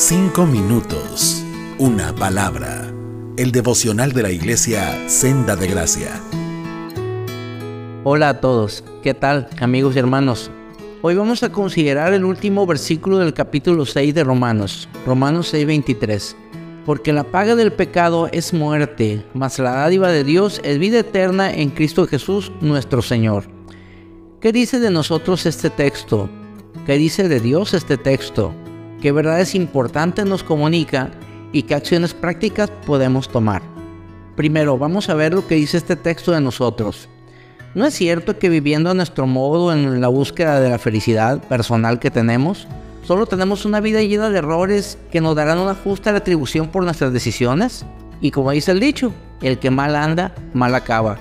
Cinco minutos. Una palabra. El devocional de la iglesia Senda de Gracia. Hola a todos. ¿Qué tal, amigos y hermanos? Hoy vamos a considerar el último versículo del capítulo 6 de Romanos, Romanos 6:23. Porque la paga del pecado es muerte, mas la dádiva de Dios es vida eterna en Cristo Jesús nuestro Señor. ¿Qué dice de nosotros este texto? ¿Qué dice de Dios este texto? ¿Qué verdades importantes nos comunica y qué acciones prácticas podemos tomar? Primero, vamos a ver lo que dice este texto de nosotros. ¿No es cierto que viviendo a nuestro modo en la búsqueda de la felicidad personal que tenemos, solo tenemos una vida llena de errores que nos darán una justa retribución por nuestras decisiones? Y como dice el dicho, el que mal anda, mal acaba.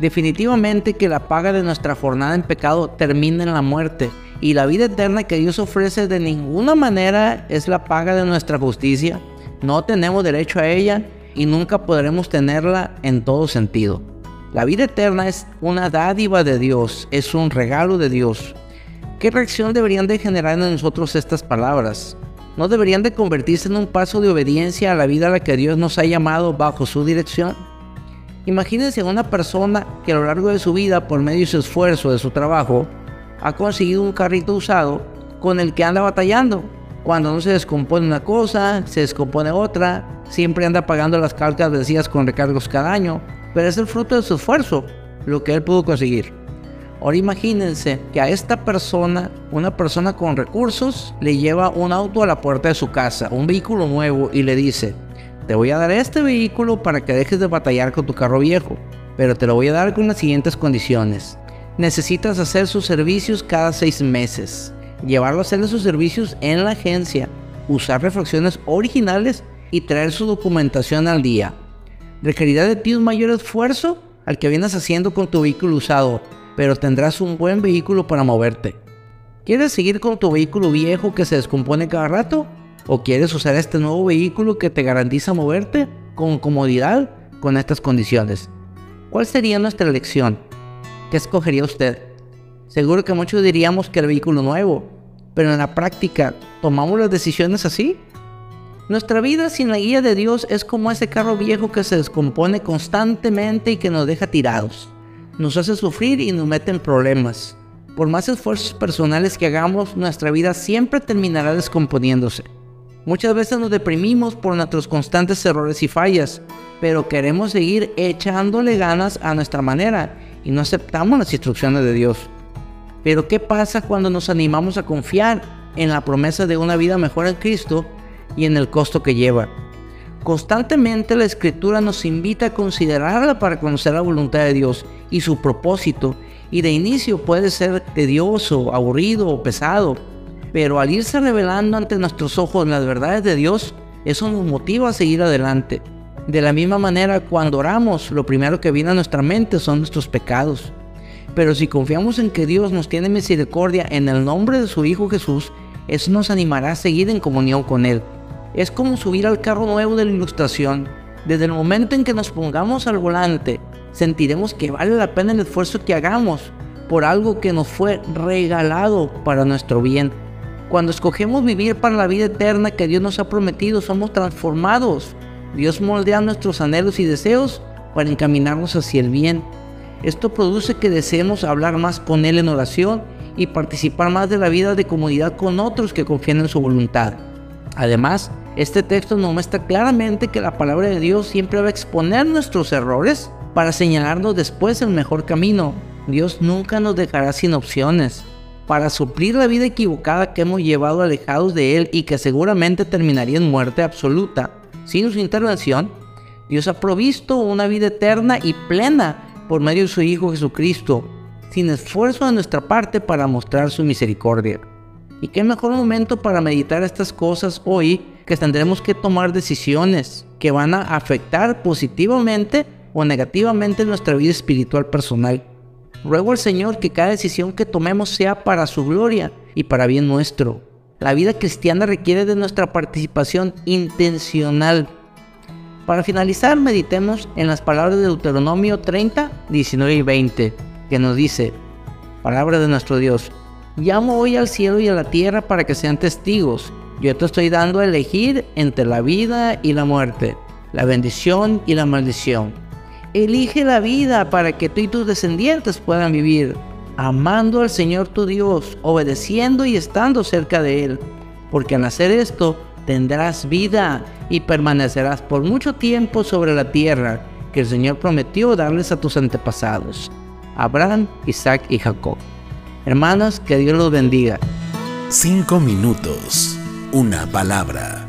Definitivamente que la paga de nuestra jornada en pecado termina en la muerte y la vida eterna que Dios ofrece de ninguna manera es la paga de nuestra justicia. No tenemos derecho a ella y nunca podremos tenerla en todo sentido. La vida eterna es una dádiva de Dios, es un regalo de Dios. ¿Qué reacción deberían de generar en nosotros estas palabras? ¿No deberían de convertirse en un paso de obediencia a la vida a la que Dios nos ha llamado bajo su dirección? Imagínense una persona que a lo largo de su vida, por medio de su esfuerzo, de su trabajo, ha conseguido un carrito usado con el que anda batallando. Cuando no se descompone una cosa, se descompone otra, siempre anda pagando las cargas vencidas con recargos cada año, pero es el fruto de su esfuerzo, lo que él pudo conseguir. Ahora imagínense que a esta persona, una persona con recursos, le lleva un auto a la puerta de su casa, un vehículo nuevo, y le dice, te voy a dar este vehículo para que dejes de batallar con tu carro viejo, pero te lo voy a dar con las siguientes condiciones necesitas hacer sus servicios cada seis meses, llevarlo a hacer sus servicios en la agencia, usar refacciones originales y traer su documentación al día. Requerirá de ti un mayor esfuerzo al que vienes haciendo con tu vehículo usado, pero tendrás un buen vehículo para moverte. ¿Quieres seguir con tu vehículo viejo que se descompone cada rato? ¿O quieres usar este nuevo vehículo que te garantiza moverte con comodidad con estas condiciones? ¿Cuál sería nuestra elección? ¿Qué escogería usted? Seguro que muchos diríamos que el vehículo nuevo, pero en la práctica, ¿tomamos las decisiones así? Nuestra vida sin la guía de Dios es como ese carro viejo que se descompone constantemente y que nos deja tirados. Nos hace sufrir y nos mete en problemas. Por más esfuerzos personales que hagamos, nuestra vida siempre terminará descomponiéndose. Muchas veces nos deprimimos por nuestros constantes errores y fallas, pero queremos seguir echándole ganas a nuestra manera y no aceptamos las instrucciones de Dios. Pero ¿qué pasa cuando nos animamos a confiar en la promesa de una vida mejor en Cristo y en el costo que lleva? Constantemente la escritura nos invita a considerarla para conocer la voluntad de Dios y su propósito. Y de inicio puede ser tedioso, aburrido o pesado. Pero al irse revelando ante nuestros ojos las verdades de Dios, eso nos motiva a seguir adelante. De la misma manera, cuando oramos, lo primero que viene a nuestra mente son nuestros pecados. Pero si confiamos en que Dios nos tiene misericordia en el nombre de su Hijo Jesús, eso nos animará a seguir en comunión con Él. Es como subir al carro nuevo de la ilustración. Desde el momento en que nos pongamos al volante, sentiremos que vale la pena el esfuerzo que hagamos por algo que nos fue regalado para nuestro bien. Cuando escogemos vivir para la vida eterna que Dios nos ha prometido, somos transformados Dios moldea nuestros anhelos y deseos para encaminarnos hacia el bien. Esto produce que deseemos hablar más con Él en oración y participar más de la vida de comunidad con otros que confían en su voluntad. Además, este texto nos muestra claramente que la palabra de Dios siempre va a exponer nuestros errores para señalarnos después el mejor camino. Dios nunca nos dejará sin opciones. Para suplir la vida equivocada que hemos llevado alejados de Él y que seguramente terminaría en muerte absoluta, sin su intervención, Dios ha provisto una vida eterna y plena por medio de su Hijo Jesucristo, sin esfuerzo de nuestra parte para mostrar su misericordia. Y qué mejor momento para meditar estas cosas hoy que tendremos que tomar decisiones que van a afectar positivamente o negativamente nuestra vida espiritual personal. Ruego al Señor que cada decisión que tomemos sea para su gloria y para bien nuestro. La vida cristiana requiere de nuestra participación intencional. Para finalizar, meditemos en las palabras de Deuteronomio 30, 19 y 20, que nos dice, palabra de nuestro Dios, llamo hoy al cielo y a la tierra para que sean testigos, Yo te estoy dando a elegir entre la vida y la muerte, la bendición y la maldición. Elige la vida para que tú y tus descendientes puedan vivir, amando al Señor tu Dios, obedeciendo y estando cerca de Él. Porque al hacer esto tendrás vida y permanecerás por mucho tiempo sobre la tierra que el Señor prometió darles a tus antepasados, Abraham, Isaac y Jacob. Hermanos, que Dios los bendiga. Cinco minutos, una palabra.